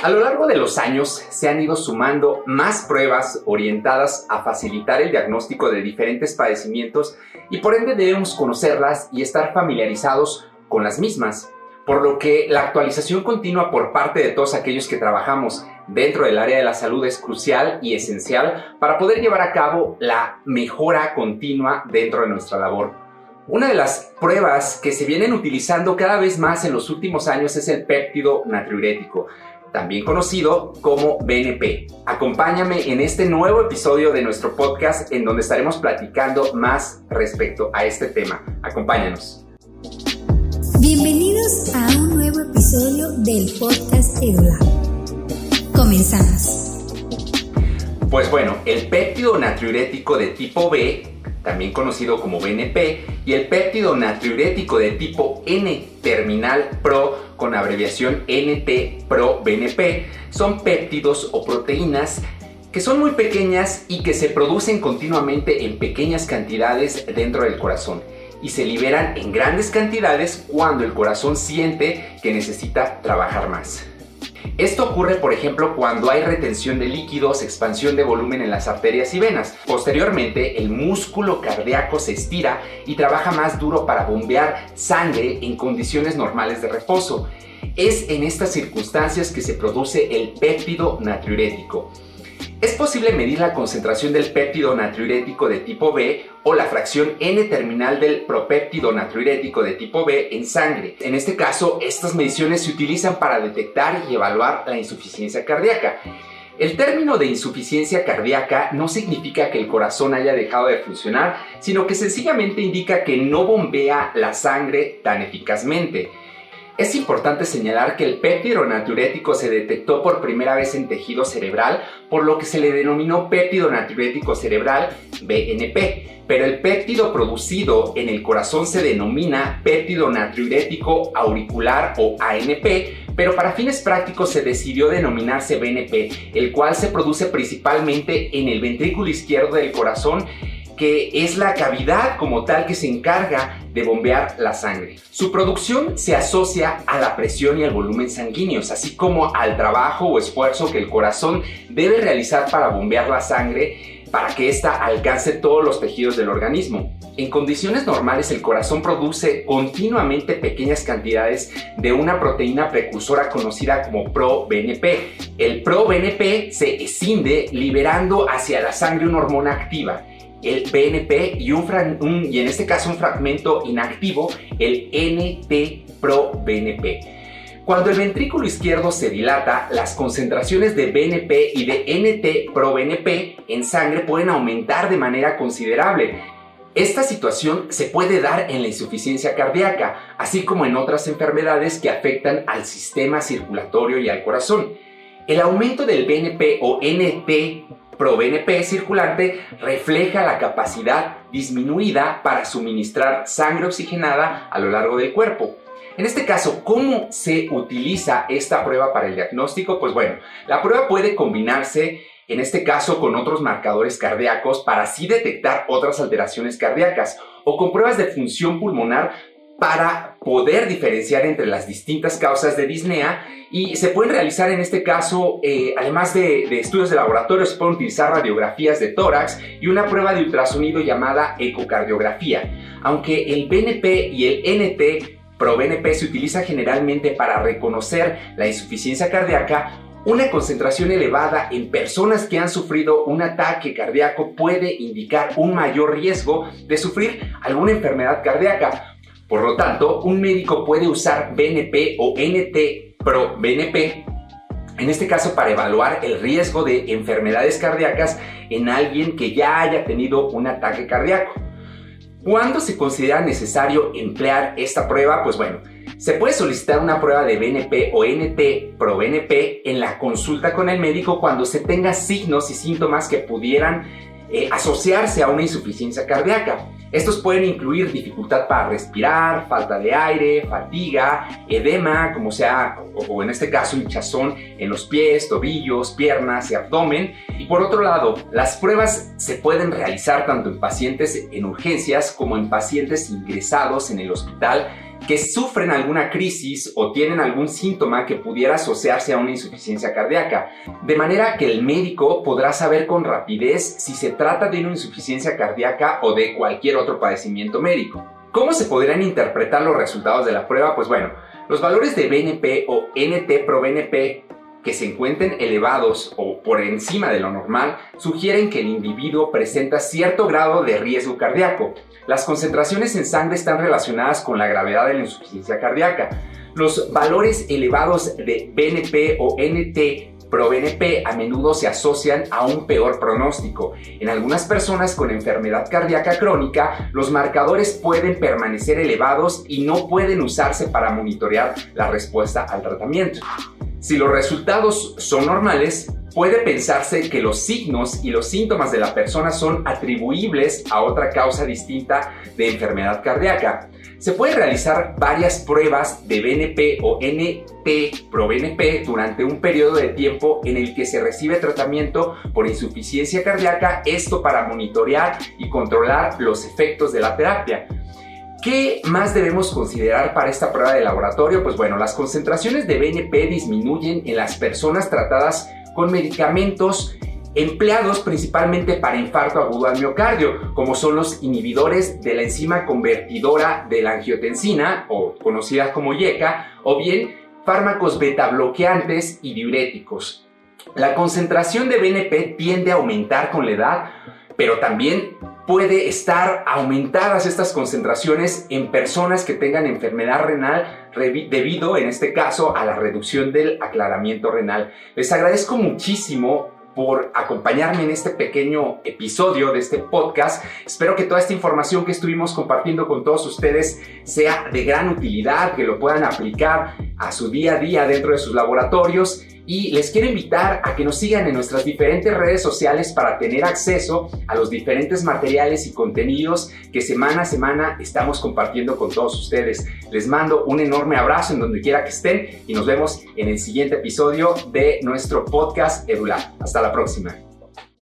A lo largo de los años se han ido sumando más pruebas orientadas a facilitar el diagnóstico de diferentes padecimientos y por ende debemos conocerlas y estar familiarizados con las mismas, por lo que la actualización continua por parte de todos aquellos que trabajamos dentro del área de la salud es crucial y esencial para poder llevar a cabo la mejora continua dentro de nuestra labor. Una de las pruebas que se vienen utilizando cada vez más en los últimos años es el péptido natriurético también conocido como BNP. Acompáñame en este nuevo episodio de nuestro podcast en donde estaremos platicando más respecto a este tema. Acompáñanos. Bienvenidos a un nuevo episodio del podcast EduLab. Comenzamos. Pues bueno, el péptido natriurético de tipo B también conocido como BNP, y el péptido natriurético de tipo N-terminal PRO, con abreviación NT-PRO-BNP, son péptidos o proteínas que son muy pequeñas y que se producen continuamente en pequeñas cantidades dentro del corazón y se liberan en grandes cantidades cuando el corazón siente que necesita trabajar más. Esto ocurre, por ejemplo, cuando hay retención de líquidos, expansión de volumen en las arterias y venas. Posteriormente, el músculo cardíaco se estira y trabaja más duro para bombear sangre en condiciones normales de reposo. Es en estas circunstancias que se produce el péptido natriurético. Es posible medir la concentración del péptido natriurético de tipo B o la fracción N-terminal del propéptido natriurético de tipo B en sangre. En este caso, estas mediciones se utilizan para detectar y evaluar la insuficiencia cardíaca. El término de insuficiencia cardíaca no significa que el corazón haya dejado de funcionar, sino que sencillamente indica que no bombea la sangre tan eficazmente. Es importante señalar que el péptido natriurético se detectó por primera vez en tejido cerebral, por lo que se le denominó péptido natriurético cerebral BNP, pero el péptido producido en el corazón se denomina péptido natriurético auricular o ANP, pero para fines prácticos se decidió denominarse BNP, el cual se produce principalmente en el ventrículo izquierdo del corazón que es la cavidad como tal que se encarga de bombear la sangre. Su producción se asocia a la presión y al volumen sanguíneos, así como al trabajo o esfuerzo que el corazón debe realizar para bombear la sangre para que ésta alcance todos los tejidos del organismo. En condiciones normales el corazón produce continuamente pequeñas cantidades de una proteína precursora conocida como ProBNP. El ProBNP se escinde liberando hacia la sangre una hormona activa el BNP y, un, y en este caso un fragmento inactivo, el NT-proBNP. Cuando el ventrículo izquierdo se dilata, las concentraciones de BNP y de NT-proBNP en sangre pueden aumentar de manera considerable. Esta situación se puede dar en la insuficiencia cardíaca, así como en otras enfermedades que afectan al sistema circulatorio y al corazón. El aumento del BNP o NT ProBNP circulante refleja la capacidad disminuida para suministrar sangre oxigenada a lo largo del cuerpo. En este caso, ¿cómo se utiliza esta prueba para el diagnóstico? Pues bueno, la prueba puede combinarse en este caso con otros marcadores cardíacos para así detectar otras alteraciones cardíacas o con pruebas de función pulmonar para poder diferenciar entre las distintas causas de disnea y se pueden realizar en este caso, eh, además de, estudios de laboratorio, se pueden utilizar radiografías de tórax y una prueba de ultrasonido llamada ecocardiografía. Aunque el BNP y el NT ProBNP se utiliza generalmente para reconocer la insuficiencia cardíaca, una concentración elevada en personas que han sufrido un ataque cardíaco puede indicar un mayor riesgo de sufrir alguna enfermedad cardíaca. Por lo tanto, un médico puede usar BNP o NT pro BNP, en este caso para evaluar el riesgo de enfermedades cardíacas en alguien que ya haya tenido un ataque cardíaco. ¿Cuándo se considera necesario emplear esta prueba? Pues bueno, se puede solicitar una prueba de BNP o NT pro BNP en la consulta con el médico cuando se tenga signos y síntomas que pudieran eh, asociarse a una insuficiencia cardíaca. Estos pueden incluir dificultad para respirar, falta de aire, fatiga, edema, como sea, o, en este caso hinchazón en los pies, tobillos, piernas y abdomen. Y por otro lado, las pruebas se pueden realizar tanto en pacientes en urgencias como en pacientes ingresados en el hospital que sufren alguna crisis o tienen algún síntoma que pudiera asociarse a una insuficiencia cardíaca, de manera que el médico podrá saber con rapidez si se trata de una insuficiencia cardíaca o de cualquier otro padecimiento médico. ¿Cómo se podrían interpretar los resultados de la prueba? Pues bueno, los valores de BNP o NT pro BNP que se encuentren elevados o por encima de lo normal sugieren que el individuo presenta cierto grado de riesgo cardíaco. Las concentraciones en sangre están relacionadas con la gravedad de la insuficiencia cardíaca. Los valores elevados de BNP o NT pro-BNP a menudo se asocian a un peor pronóstico. En algunas personas con enfermedad cardíaca crónica, los marcadores pueden permanecer elevados y no pueden usarse para monitorear la respuesta al tratamiento. Si los resultados son normales, puede pensarse que los signos y los síntomas de la persona son atribuibles a otra causa distinta de enfermedad cardíaca. Se pueden realizar varias pruebas de BNP o NT pro BNP durante un periodo de tiempo en el que se recibe tratamiento por insuficiencia cardíaca, esto para monitorear y controlar los efectos de la terapia. ¿Qué más debemos considerar para esta prueba de laboratorio? Pues bueno, las concentraciones de BNP disminuyen en las personas tratadas con medicamentos empleados principalmente para infarto agudo al miocardio, como son los inhibidores de la enzima convertidora de la angiotensina, o conocida como YECA, o bien fármacos beta bloqueantes y diuréticos. La concentración de BNP tiende a aumentar con la edad, pero también puede estar aumentadas estas concentraciones en personas que tengan enfermedad renal debido, en este caso, a la reducción del aclaramiento renal. Les agradezco muchísimo por acompañarme en este pequeño episodio de este podcast. Espero que toda esta información que estuvimos compartiendo con todos ustedes sea de gran utilidad, que lo puedan aplicar a su día a día dentro de sus laboratorios y les quiero invitar a que nos sigan en nuestras diferentes redes sociales para tener acceso a los diferentes materiales y contenidos que semana a semana estamos compartiendo con todos ustedes. Les mando un enorme abrazo en donde quiera que estén y nos vemos en el siguiente episodio de nuestro podcast Edular. Hasta la próxima.